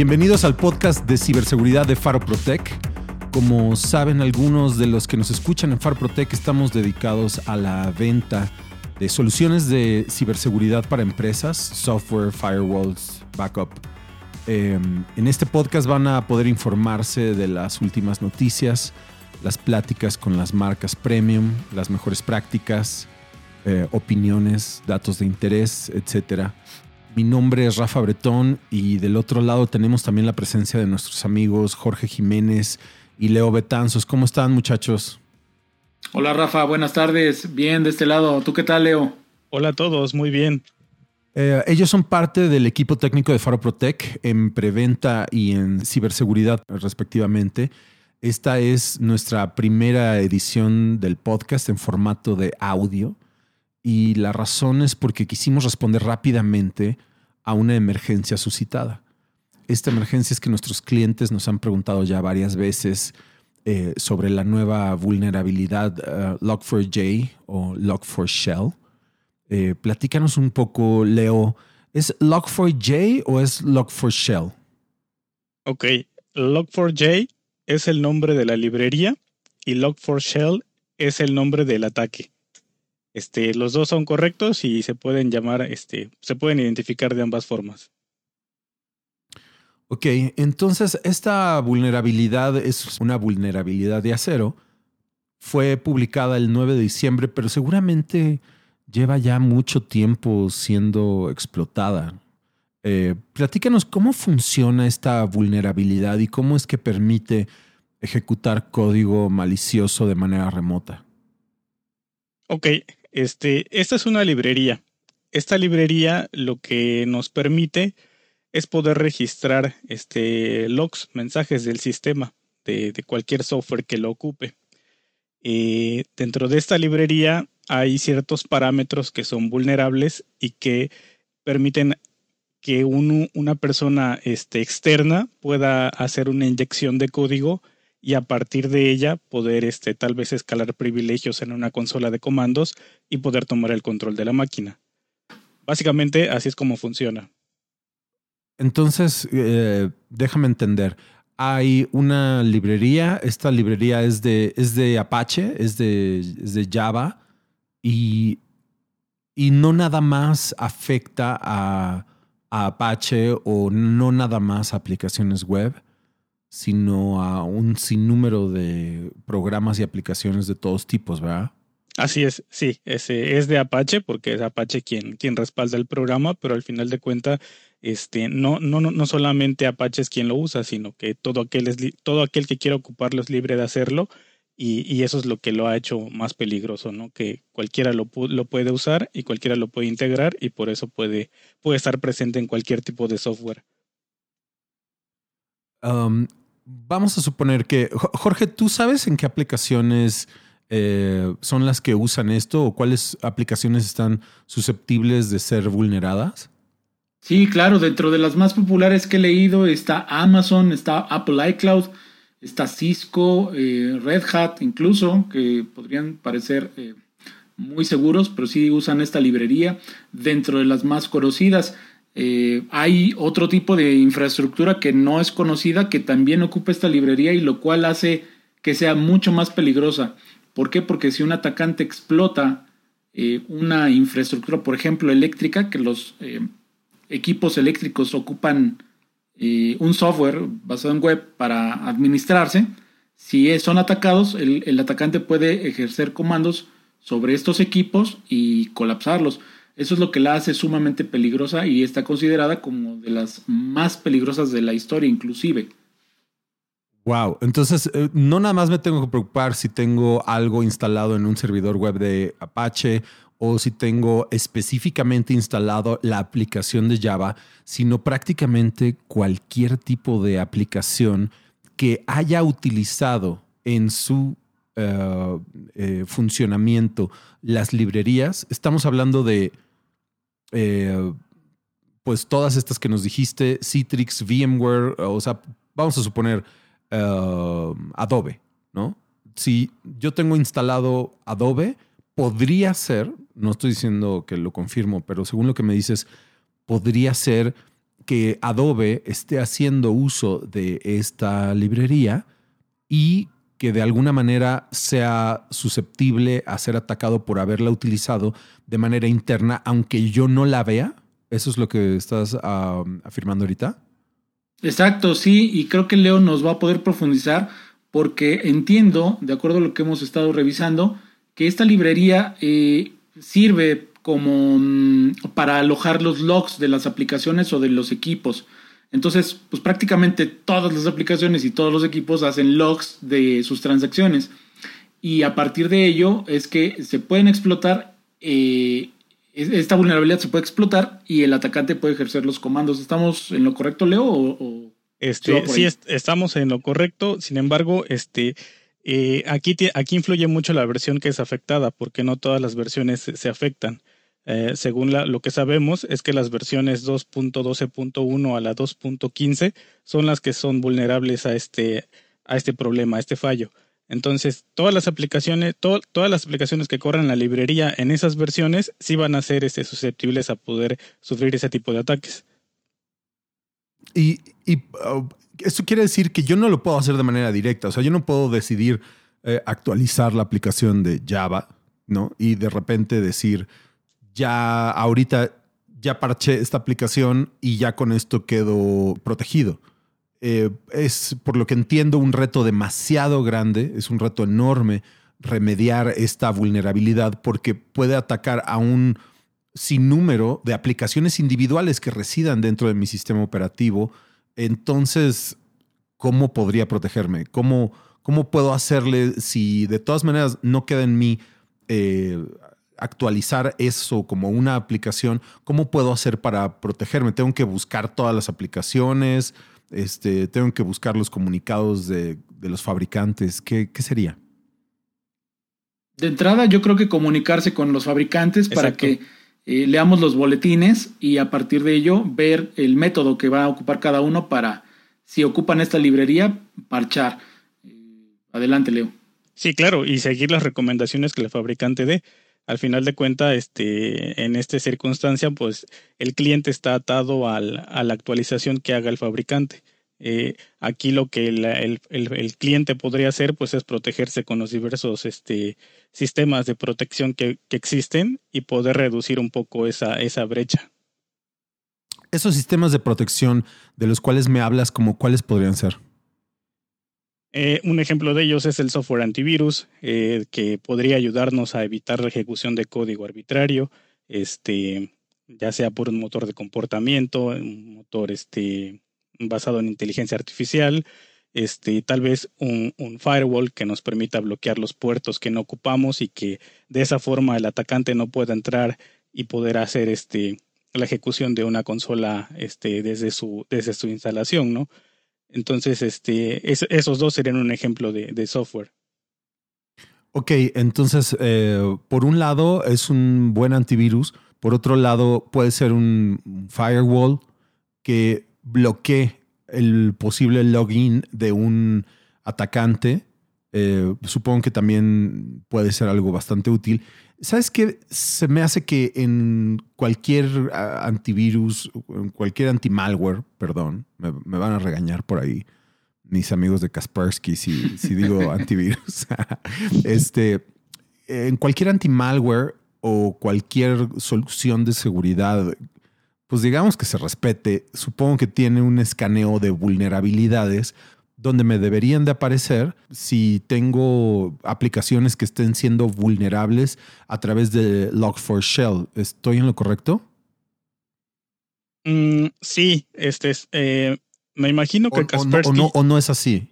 Bienvenidos al podcast de ciberseguridad de Faro Protec. Como saben algunos de los que nos escuchan en Faro Protec, estamos dedicados a la venta de soluciones de ciberseguridad para empresas, software, firewalls, backup. Em, en este podcast van a poder informarse de las últimas noticias, las pláticas con las marcas premium, las mejores prácticas, eh, opiniones, datos de interés, etcétera. Mi nombre es Rafa Bretón y del otro lado tenemos también la presencia de nuestros amigos Jorge Jiménez y Leo Betanzos. ¿Cómo están muchachos? Hola Rafa, buenas tardes. Bien, de este lado. ¿Tú qué tal, Leo? Hola a todos, muy bien. Eh, ellos son parte del equipo técnico de Faro Protec en preventa y en ciberseguridad respectivamente. Esta es nuestra primera edición del podcast en formato de audio y la razón es porque quisimos responder rápidamente a una emergencia suscitada. Esta emergencia es que nuestros clientes nos han preguntado ya varias veces eh, sobre la nueva vulnerabilidad uh, Log4j o Log4Shell. Eh, platícanos un poco, Leo. ¿Es Log4j o es Log4Shell? Ok, Log4j es el nombre de la librería y Log4Shell es el nombre del ataque. Este, los dos son correctos y se pueden llamar, este, se pueden identificar de ambas formas. Ok, entonces esta vulnerabilidad es una vulnerabilidad de acero. Fue publicada el 9 de diciembre, pero seguramente lleva ya mucho tiempo siendo explotada. Eh, platícanos cómo funciona esta vulnerabilidad y cómo es que permite ejecutar código malicioso de manera remota. Ok, este, esta es una librería. Esta librería lo que nos permite es poder registrar este, logs, mensajes del sistema, de, cualquier software que lo ocupe. Eh, dentro de esta librería hay ciertos parámetros que son vulnerables y que permiten que una persona este, externa pueda hacer una inyección de código y a partir de ella poder este, tal vez escalar privilegios en una consola de comandos y poder tomar el control de la máquina. Básicamente así es como funciona. Entonces, eh, déjame entender. Hay una librería, esta librería es de, es de Apache, es de, de Java y, y, no nada más afecta a, a Apache o no nada más a aplicaciones web sino a un sinnúmero de programas y aplicaciones de todos tipos, ¿verdad? Así es, sí, ese es de Apache porque es Apache quien, quien respalda el programa, pero al final de cuentas, este, no, no, no, solamente Apache es quien lo usa, sino que todo aquel, es todo aquel que quiera ocuparlo es libre de hacerlo y, y, eso es lo que lo ha hecho más peligroso, ¿no? Que cualquiera lo, lo puede usar y cualquiera lo puede integrar y por eso puede, puede estar presente en cualquier tipo de software. Vamos a suponer que, Jorge, ¿tú sabes en qué aplicaciones eh, son las que usan esto o cuáles aplicaciones están susceptibles de ser vulneradas? Sí, claro, dentro de las más populares que he leído está Amazon, está Apple iCloud, está Cisco, eh, Red Hat incluso, que podrían parecer eh, muy seguros, pero sí usan esta librería dentro de las más conocidas. Eh, hay otro tipo de infraestructura que no es conocida que también ocupa esta librería y lo cual hace que sea mucho más peligrosa. ¿Por qué? Porque si un atacante explota eh, una infraestructura, por ejemplo, eléctrica, que los eh, equipos eléctricos ocupan un software basado en web para administrarse, si son atacados, el atacante puede ejercer comandos sobre estos equipos y colapsarlos. Eso es lo que la hace sumamente peligrosa y está considerada como de las más peligrosas de la historia inclusive. Wow, entonces eh, no nada más me tengo que preocupar si tengo algo instalado en un servidor web de Apache o si tengo específicamente instalado la aplicación de Java, sino prácticamente cualquier tipo de aplicación que haya utilizado en su eh, eh, funcionamiento las librerías. Estamos hablando de, eh, pues todas estas que nos dijiste, Citrix, VMware, o sea, vamos a suponer Adobe, ¿no? Si yo tengo instalado Adobe, podría ser, no estoy diciendo que lo confirmo, pero según lo que me dices, podría ser que Adobe esté haciendo uso de esta librería y que de alguna manera sea susceptible a ser atacado por haberla utilizado de manera interna, aunque yo no la vea. ¿Eso es lo que estás afirmando ahorita? Exacto, sí, y creo que Leo nos va a poder profundizar porque entiendo, de acuerdo a lo que hemos estado revisando, que esta librería eh, sirve como mm, para alojar los logs de las aplicaciones o de los equipos. Entonces, pues prácticamente todas las aplicaciones y todos los equipos hacen logs de sus transacciones. Y a partir de ello es que se pueden explotar, eh, esta vulnerabilidad se puede explotar y el atacante puede ejercer los comandos. ¿Estamos en lo correcto, Leo? O, este, sí, estamos en lo correcto. Sin embargo, este, eh, aquí, aquí influye mucho la versión que es afectada, porque no todas las versiones se, afectan. Eh, según lo que sabemos, es que las versiones 2.12.1 a la 2.15 son las que son vulnerables a este, a este problema, a este fallo. Entonces, todas las aplicaciones, todas las aplicaciones que corran la librería en esas versiones sí van a ser este, susceptibles a poder sufrir ese tipo de ataques. Y, y uh, esto quiere decir que yo no lo puedo hacer de manera directa. O sea, yo no puedo decidir eh, actualizar la aplicación de Java, ¿no? Y de repente decir, ya ahorita ya parché esta aplicación y ya con esto quedo protegido. Eh, es, por lo que entiendo, un reto demasiado grande, es un reto enorme remediar esta vulnerabilidad porque puede atacar a un sinnúmero de aplicaciones individuales que residan dentro de mi sistema operativo entonces, ¿cómo podría protegerme? ¿Cómo, cómo puedo hacerle si de todas maneras no queda en mí eh, actualizar eso como una aplicación? ¿Cómo puedo hacer para protegerme? ¿Tengo que buscar todas las aplicaciones? Este, ¿Tengo que buscar los comunicados de, los fabricantes? ¿Qué, sería? De entrada, yo creo que comunicarse con los fabricantes para que eh, leamos los boletines y a partir de ello ver el método que va a ocupar cada uno para, si ocupan esta librería, parchar. Eh, adelante, Leo. Sí, claro, y seguir las recomendaciones que el fabricante dé. Al final de cuentas, este, en esta circunstancia, pues el cliente está atado al, a la actualización que haga el fabricante. Eh, aquí lo que el, cliente podría hacer pues es protegerse con los diversos este, sistemas de protección que, existen y poder reducir un poco esa, esa brecha. Esos sistemas de protección de los cuales me hablas, como cuáles podrían ser? Eh, un ejemplo de ellos es el software antivirus, eh, que podría ayudarnos a evitar la ejecución de código arbitrario, este, ya sea por un motor de comportamiento, un motor este, basado en inteligencia artificial, este, tal vez un, firewall que nos permita bloquear los puertos que no ocupamos y que de esa forma el atacante no pueda entrar y poder hacer este, la ejecución de una consola este, desde, su, desde su instalación, ¿no? Entonces, este, esos dos serían un ejemplo de, software. Ok, entonces, eh, por un lado es un buen antivirus, por otro lado puede ser un firewall que bloquee el posible login de un atacante. Eh, supongo que también puede ser algo bastante útil. ¿Sabes qué? Se me hace que en cualquier antivirus, en cualquier anti-malware, perdón, me, van a regañar por ahí mis amigos de Kaspersky si, si digo antivirus. este, en cualquier anti-malware o cualquier solución de seguridad pues digamos que se respete, supongo que tiene un escaneo de vulnerabilidades donde me deberían de aparecer si tengo aplicaciones que estén siendo vulnerables a través de Log4Shell. ¿Estoy en lo correcto? Mm, sí, este es, eh, me imagino que Kaspersky... O, no, o no es así.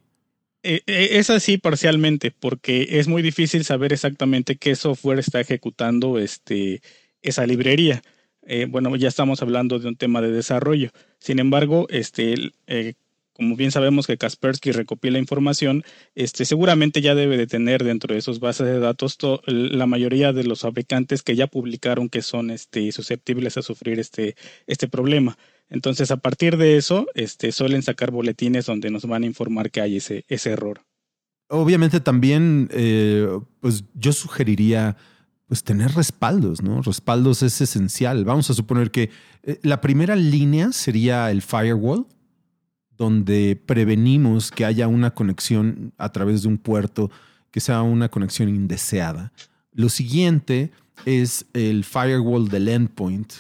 Eh, eh, es así parcialmente, porque es muy difícil saber exactamente qué software está ejecutando este, esa librería. Bueno, ya estamos hablando de un tema de desarrollo. Sin embargo, este, como bien sabemos que Kaspersky recopila información, este, seguramente ya debe de tener dentro de sus bases de datos la mayoría de los fabricantes que ya publicaron que son este, susceptibles a sufrir este, este problema. Entonces, a partir de eso, este, suelen sacar boletines donde nos van a informar que hay ese, ese error. Obviamente también, eh, pues yo sugeriría pues tener respaldos, ¿no? Respaldos es esencial. Vamos a suponer que eh, la primera línea sería el firewall, donde prevenimos que haya una conexión a través de un puerto que sea una conexión indeseada. Lo siguiente es el firewall del endpoint,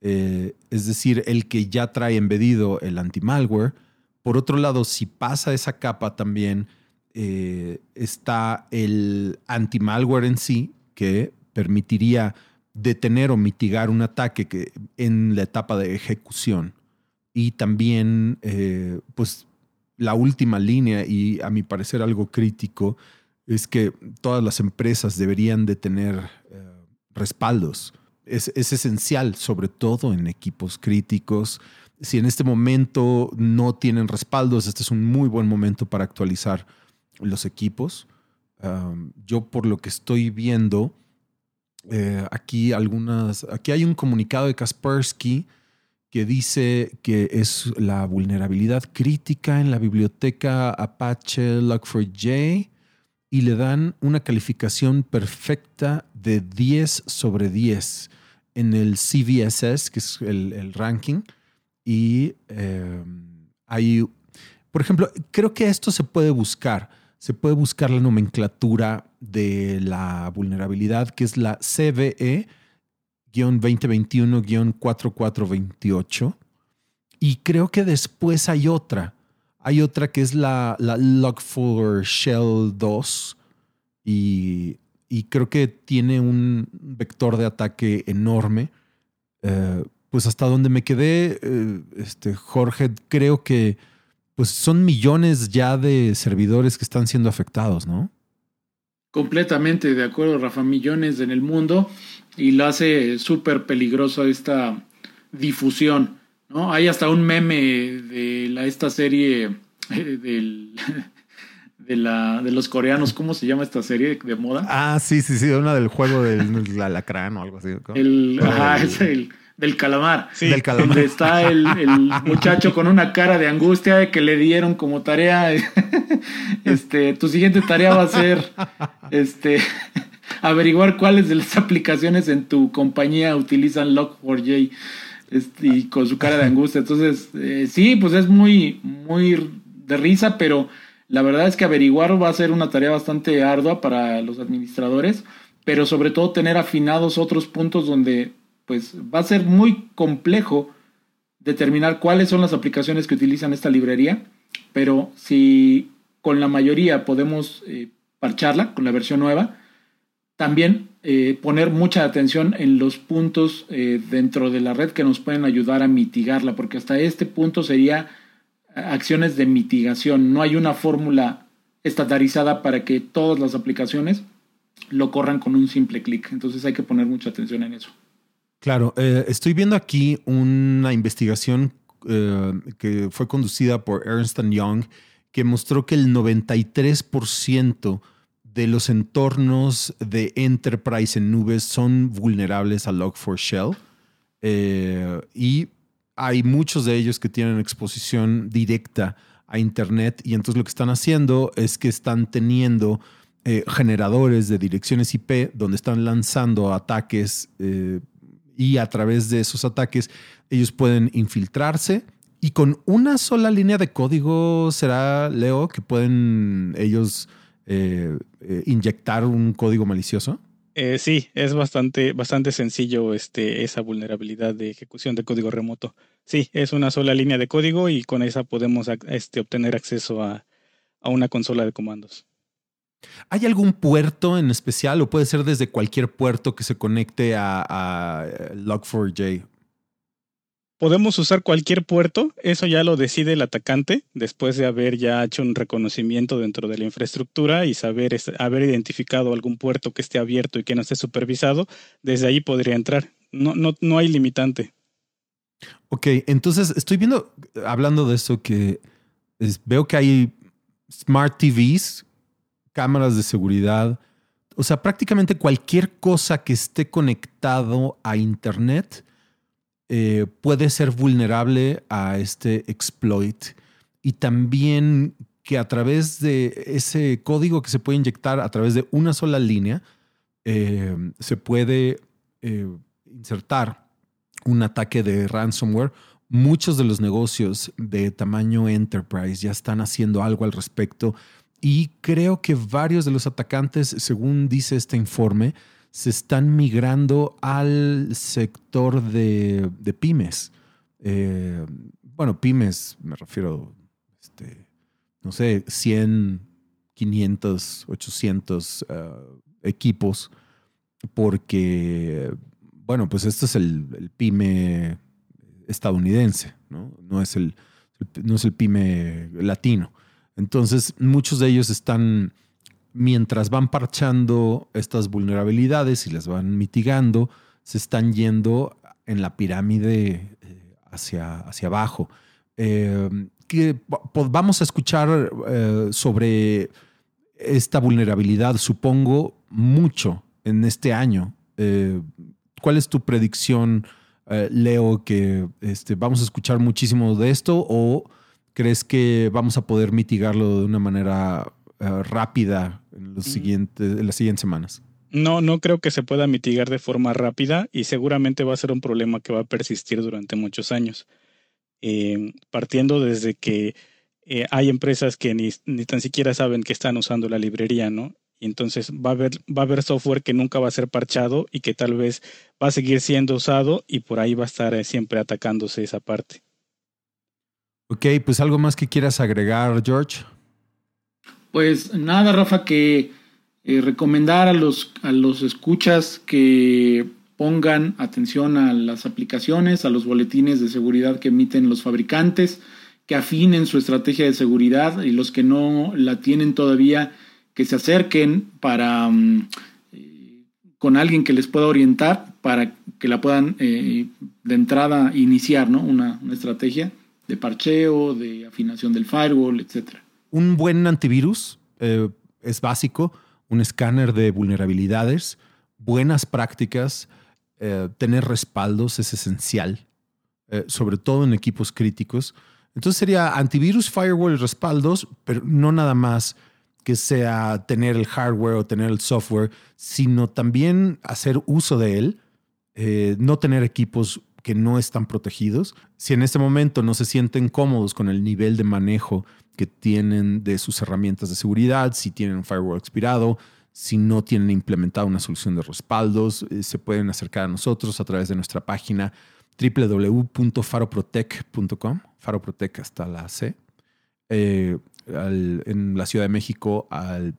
eh, es decir, el que ya trae embedido el anti-malware. Por otro lado, si pasa esa capa también eh, está el anti-malware en sí, que permitiría detener o mitigar un ataque que, en la etapa de ejecución. Y también, eh, pues, la última línea, y a mi parecer algo crítico, es que todas las empresas deberían de tener eh, respaldos. Es, es, esencial, sobre todo en equipos críticos. Si en este momento no tienen respaldos, este es un muy buen momento para actualizar los equipos. yo por lo que estoy viendo, eh, aquí algunas, aquí hay un comunicado de Kaspersky que dice que es la vulnerabilidad crítica en la biblioteca Apache Log4j y le dan una calificación perfecta de 10 sobre 10 en el CVSS, que es el, ranking. Y em, hay, por ejemplo, creo que esto se puede buscar se puede buscar la nomenclatura de la vulnerabilidad, que es la CVE-2021-4428. Y creo que después hay otra. Hay otra que es la, la Log4 Shell 2. Y, creo que tiene un vector de ataque enorme. Eh, pues hasta donde me quedé, eh, este, Jorge, creo que pues son millones ya de servidores que están siendo afectados, ¿no? Completamente de acuerdo, Rafa, millones en el mundo y lo hace súper peligroso esta difusión, ¿no? Hay hasta un meme de la, esta serie eh, del, de, la, de los coreanos, ¿cómo se llama esta serie de moda? Ah, sí, sí, sí, una del juego del alacrán o algo así. El, ajá, es el del calamar. Sí, del calamar. Donde está el, muchacho con una cara de angustia de que le dieron como tarea. Este, tu siguiente tarea va a ser este, averiguar cuáles de las aplicaciones en tu compañía utilizan Log4j este, y con su cara de angustia. Entonces, eh, sí, pues es muy, muy de risa, pero la verdad es que averiguar va a ser una tarea bastante ardua para los administradores, pero sobre todo tener afinados otros puntos donde pues va a ser muy complejo determinar cuáles son las aplicaciones que utilizan esta librería, pero si con la mayoría podemos eh, parcharla con la versión nueva, también eh, poner mucha atención en los puntos eh, dentro de la red que nos pueden ayudar a mitigarla, porque hasta este punto sería acciones de mitigación. No hay una fórmula estandarizada para que todas las aplicaciones lo corran con un simple clic. Entonces hay que poner mucha atención en eso. Claro, eh, estoy viendo aquí una investigación eh, que fue conducida por Ernst Young que mostró que el 93% de los entornos de enterprise en nubes son vulnerables a Log4Shell eh, y hay muchos de ellos que tienen exposición directa a Internet y entonces lo que están haciendo es que están teniendo generadores de direcciones IP donde están lanzando ataques y a través de esos ataques ellos pueden infiltrarse y con una sola línea de código será, Leo, que pueden ellos eh, eh, inyectar un código malicioso. Eh, sí, es bastante, bastante sencillo este, esa vulnerabilidad de ejecución de código remoto. Sí, es una sola línea de código y con esa podemos este, obtener acceso a, a una consola de comandos. ¿Hay algún puerto en especial o puede ser desde cualquier puerto que se conecte a, Log4j? Podemos usar cualquier puerto, eso ya lo decide el atacante después de haber ya hecho un reconocimiento dentro de la infraestructura y saber haber identificado algún puerto que esté abierto y que no esté supervisado, desde ahí podría entrar. No, no, no hay limitante. Ok, entonces estoy viendo, hablando de eso, que veo que hay smart TVs cámaras de seguridad, o sea, prácticamente cualquier cosa que esté conectado a Internet eh, puede ser vulnerable a este exploit. Y también que a través de ese código que se puede inyectar a través de una sola línea, eh, se puede eh, insertar un ataque de ransomware. Muchos de los negocios de tamaño enterprise ya están haciendo algo al respecto y creo que varios de los atacantes, según dice este informe, se están migrando al sector de, pymes. Eh, bueno, pymes, me refiero, este, no sé, 100, 500, 800 equipos, porque, bueno, pues este es el, pyme estadounidense, ¿no? No es el, no es el pyme latino. Entonces, muchos de ellos están, mientras van parchando estas vulnerabilidades y las van mitigando, se están yendo en la pirámide eh, hacia, hacia abajo. Eh, que, vamos a escuchar eh, sobre esta vulnerabilidad, supongo, mucho en este año. Eh, ¿Cuál es tu predicción, Leo, que este, vamos a escuchar muchísimo de esto o crees que vamos a poder mitigarlo de una manera rápida en, los mm. siguientes, en las siguientes semanas? No, no creo que se pueda mitigar de forma rápida y seguramente va a ser un problema que va a persistir durante muchos años. partiendo desde que hay empresas que ni, ni, tan siquiera saben que están usando la librería, ¿no? Y entonces va a, haber, va a haber software que nunca va a ser parchado y que tal vez va a seguir siendo usado y por ahí va a estar eh, siempre atacándose esa parte. Ok, pues algo más que quieras agregar, George. Pues nada, Rafa, que eh, recomendar a los, a los escuchas que pongan atención a las aplicaciones, a los boletines de seguridad que emiten los fabricantes, que afinen su estrategia de seguridad y los que no la tienen todavía, que se acerquen para mm, eh, con alguien que les pueda orientar para que la puedan eh, de entrada iniciar ¿no? una, estrategia de parcheo, de afinación del firewall, etc. Un buen antivirus eh, es básico, un escáner de vulnerabilidades, buenas prácticas, tener respaldos es esencial, sobre todo en equipos críticos. Entonces sería antivirus, firewall y respaldos, pero no nada más que sea tener el hardware o tener el software, sino también hacer uso de él, eh, no tener equipos que no están protegidos. Si en este momento no se sienten cómodos con el nivel de manejo que tienen de sus herramientas de seguridad, si tienen un firewall expirado, si no tienen implementado una solución de respaldos, eh, se pueden acercar a nosotros a través de nuestra página www.faroprotec.com, faroprotec hasta la C. Eh, en la Ciudad de México al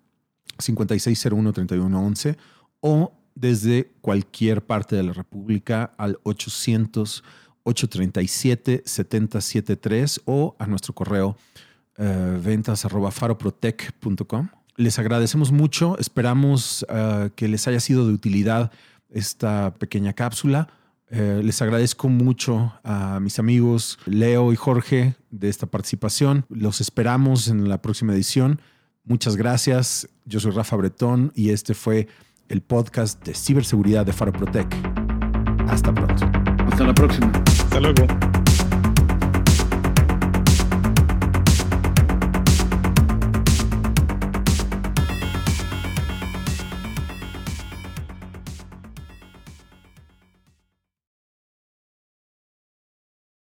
5601-3111 o desde cualquier parte de la República al 800-837-773 o a nuestro correo uh, ventas faroprotec.com. Les agradecemos mucho, esperamos eh, que les haya sido de utilidad esta pequeña cápsula. Eh, les agradezco mucho a mis amigos Leo y Jorge de esta participación. Los esperamos en la próxima edición. Muchas gracias. Yo soy Rafa Bretón y este fue el podcast de ciberseguridad de Faro Protec. Hasta pronto. Hasta la próxima. Hasta luego.